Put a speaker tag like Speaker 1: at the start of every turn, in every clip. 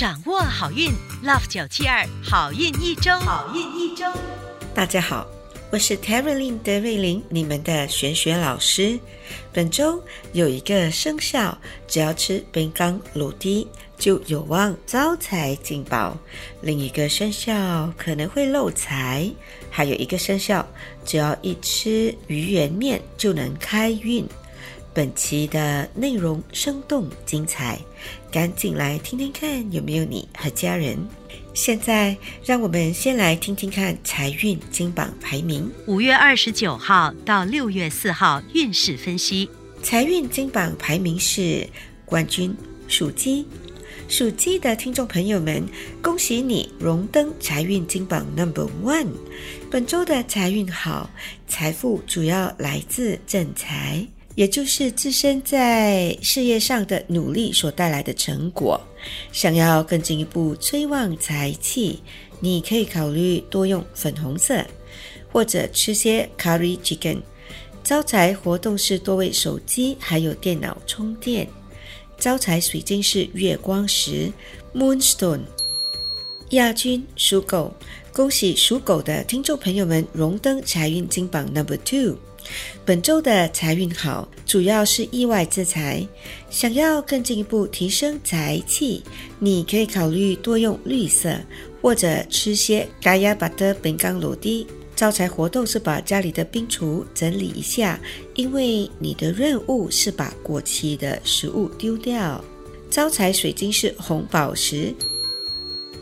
Speaker 1: 掌握好运，Love 九七二好运一周，好运一周。
Speaker 2: 大家好，我是 Terry Lin 德瑞琳，你们的玄学老师。本周有一个生肖，只要吃本冈鲁低，就有望招财进宝；另一个生肖可能会漏财；还有一个生肖，只要一吃鱼圆面就能开运。本期的内容生动精彩，赶紧来听听看有没有你和家人。现在让我们先来听听看财运金榜排名。
Speaker 1: 五月二十九号到六月四号运势分析。
Speaker 2: 财运金榜排名是冠军属鸡，属鸡的听众朋友们，恭喜你荣登财运金榜 Number One。本周的财运好，财富主要来自正财。也就是自身在事业上的努力所带来的成果。想要更进一步催旺财气，你可以考虑多用粉红色，或者吃些 curry chicken。招财活动是多为手机还有电脑充电。招财水晶是月光石 （moonstone）。亚军属狗，恭喜属狗的听众朋友们荣登财运金榜 Number Two。本周的财运好，主要是意外之财。想要更进一步提升财气，你可以考虑多用绿色，或者吃些嘎亚巴的本冈罗蒂。招财活动是把家里的冰橱整理一下，因为你的任务是把过期的食物丢掉。招财水晶是红宝石。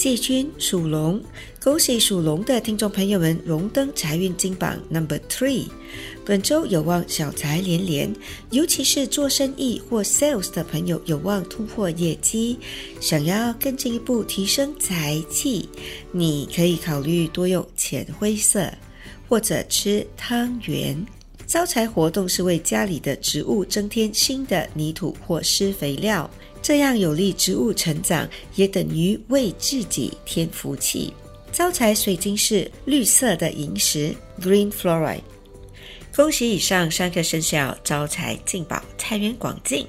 Speaker 2: 季军属龙，恭喜属龙的听众朋友们荣登财运金榜 Number Three。本周有望小财连连，尤其是做生意或 sales 的朋友有望突破业绩。想要更进一步提升财气，你可以考虑多用浅灰色，或者吃汤圆。招财活动是为家里的植物增添新的泥土或施肥料，这样有利植物成长，也等于为自己添福气。招财水晶是绿色的萤石 （Green fluoride）。恭喜以上三个生肖招财进宝，财源广进。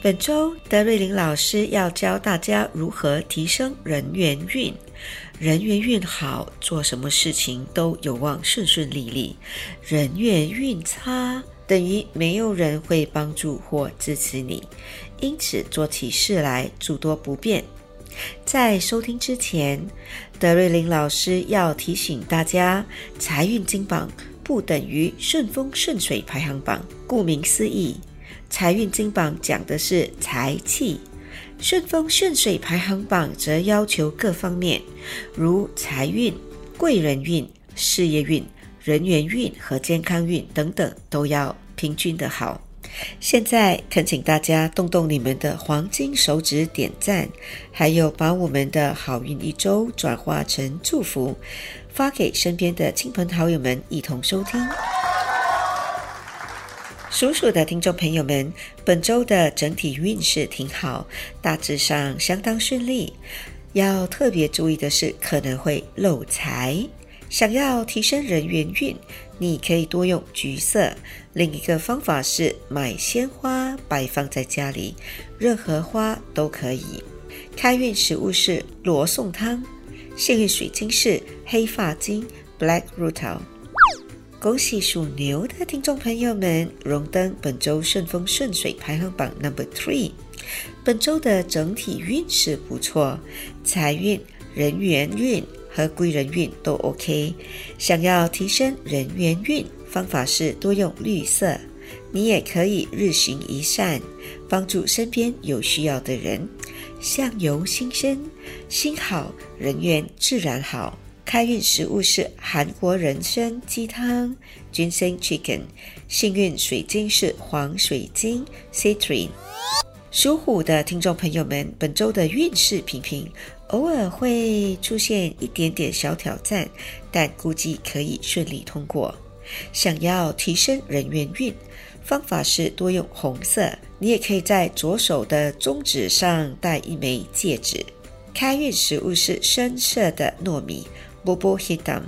Speaker 2: 本周德瑞琳老师要教大家如何提升人缘运。人缘运好，做什么事情都有望顺顺利利；人缘运差，等于没有人会帮助或支持你，因此做起事来诸多不便。在收听之前，德瑞琳老师要提醒大家：财运金榜不等于顺风顺水排行榜。顾名思义，财运金榜讲的是财气，顺风顺水排行榜则要求各方面，如财运、贵人运、事业运、人缘运和健康运等等，都要平均的好。现在恳请大家动动你们的黄金手指点赞，还有把我们的好运一周转化成祝福，发给身边的亲朋好友们一同收听。属鼠的听众朋友们，本周的整体运势挺好，大致上相当顺利。要特别注意的是，可能会漏财。想要提升人缘运，你可以多用橘色。另一个方法是买鲜花摆放在家里，任何花都可以。开运食物是罗宋汤，幸运水晶是黑发晶 （Black Rutil）。恭喜属牛的听众朋友们荣登本周顺风顺水排行榜 Number Three。本周的整体运势不错，财运、人缘运。和贵人运都 OK，想要提升人缘运，方法是多用绿色。你也可以日行一善，帮助身边有需要的人，相由心生，心好人缘自然好。开运食物是韩国人参鸡汤 （Ginseng Chicken），幸运水晶是黄水晶 （Citrine）。属虎的听众朋友们，本周的运势平平。偶尔会出现一点点小挑战，但估计可以顺利通过。想要提升人缘运，方法是多用红色。你也可以在左手的中指上戴一枚戒指。开运食物是深色的糯米 （Bobo Hitam）。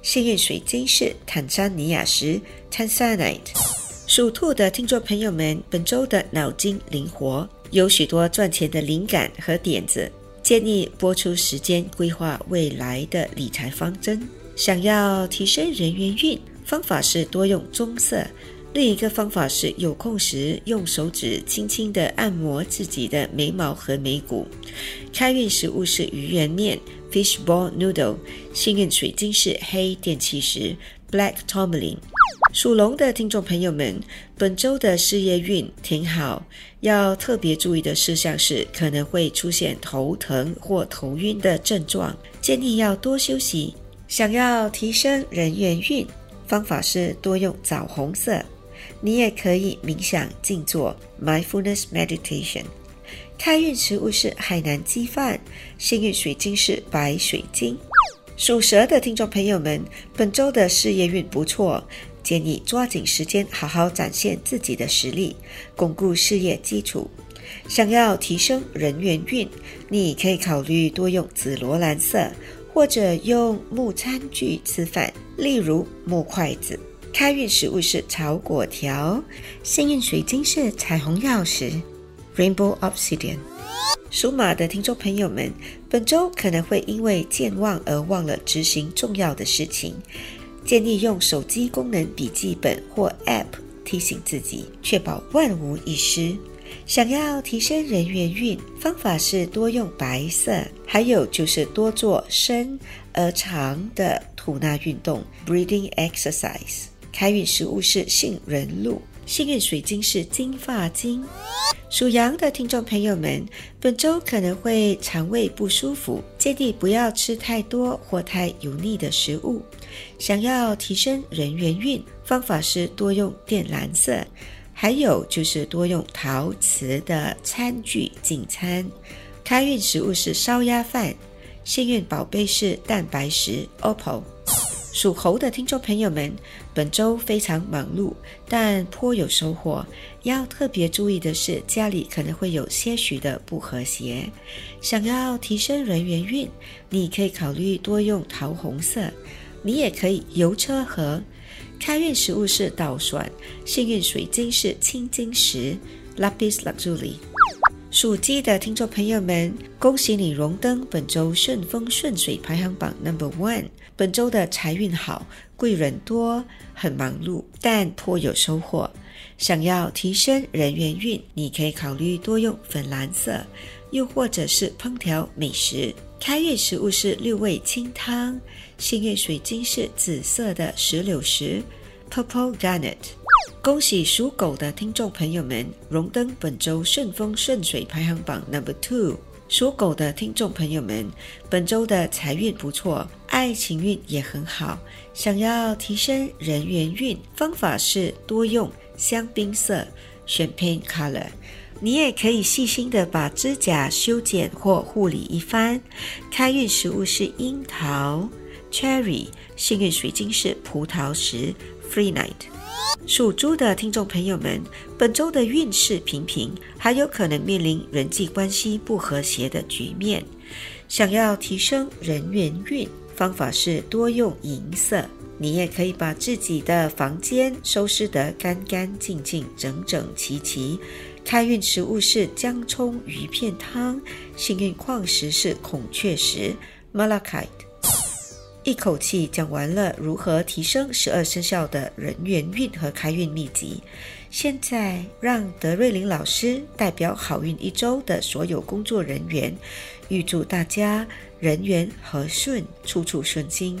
Speaker 2: 幸运水晶是坦桑尼亚石 （Tanzanite）。属兔的听众朋友们，本周的脑筋灵活。有许多赚钱的灵感和点子，建议播出时间规划未来的理财方针。想要提升人缘运，方法是多用棕色。另一个方法是有空时用手指轻轻地按摩自己的眉毛和眉骨。开运食物是鱼圆面 （fishball noodle），幸运水晶是黑电气石 （black tourmaline）。属龙的听众朋友们，本周的事业运挺好，要特别注意的事项是可能会出现头疼或头晕的症状，建议要多休息。想要提升人缘运，方法是多用枣红色。你也可以冥想静坐 （mindfulness meditation）。开运食物是海南鸡饭，幸运水晶是白水晶。属蛇的听众朋友们，本周的事业运不错，建议抓紧时间好好展现自己的实力，巩固事业基础。想要提升人缘运，你可以考虑多用紫罗兰色，或者用木餐具吃饭，例如木筷子。开运食物是炒果条，幸运水晶是彩虹钥匙 （Rainbow Obsidian）。属马的听众朋友们，本周可能会因为健忘而忘了执行重要的事情，建议用手机功能笔记本或 App 提醒自己，确保万无一失。想要提升人缘运，方法是多用白色，还有就是多做深而长的吐纳运动 （Breathing Exercise）。开运食物是杏仁露，幸运水晶是金发晶。属羊的听众朋友们，本周可能会肠胃不舒服，建议不要吃太多或太油腻的食物。想要提升人缘运，方法是多用靛蓝色，还有就是多用陶瓷的餐具进餐。开运食物是烧鸭饭，幸运宝贝是蛋白石 opal。属猴的听众朋友们，本周非常忙碌，但颇有收获。要特别注意的是，家里可能会有些许的不和谐。想要提升人缘运，你可以考虑多用桃红色。你也可以油车盒。开运食物是稻蒜，幸运水晶是青金石 （Lapis Lazuli）。属鸡的听众朋友们，恭喜你荣登本周顺风顺水排行榜 Number One。本周的财运好，贵人多，很忙碌，但颇有收获。想要提升人缘运，你可以考虑多用粉蓝色，又或者是烹调美食。开运食物是六味清汤，幸运水晶是紫色的石榴石 （Purple Garnet）。恭喜属狗的听众朋友们荣登本周顺风顺水排行榜 number two。属狗的听众朋友们，本周的财运不错，爱情运也很好。想要提升人缘运，方法是多用香槟色 （champagne color）。你也可以细心的把指甲修剪或护理一番。开运食物是樱桃 （cherry），幸运水晶是葡萄石 （free night）。属猪的听众朋友们，本周的运势平平，还有可能面临人际关系不和谐的局面。想要提升人缘运，方法是多用银色。你也可以把自己的房间收拾得干干净净、整整齐齐。开运食物是姜葱鱼片汤，幸运矿石是孔雀石 （Malachite）。一口气讲完了如何提升十二生肖的人缘运和开运秘籍，现在让德瑞琳老师代表好运一周的所有工作人员，预祝大家人缘和顺，处处顺心。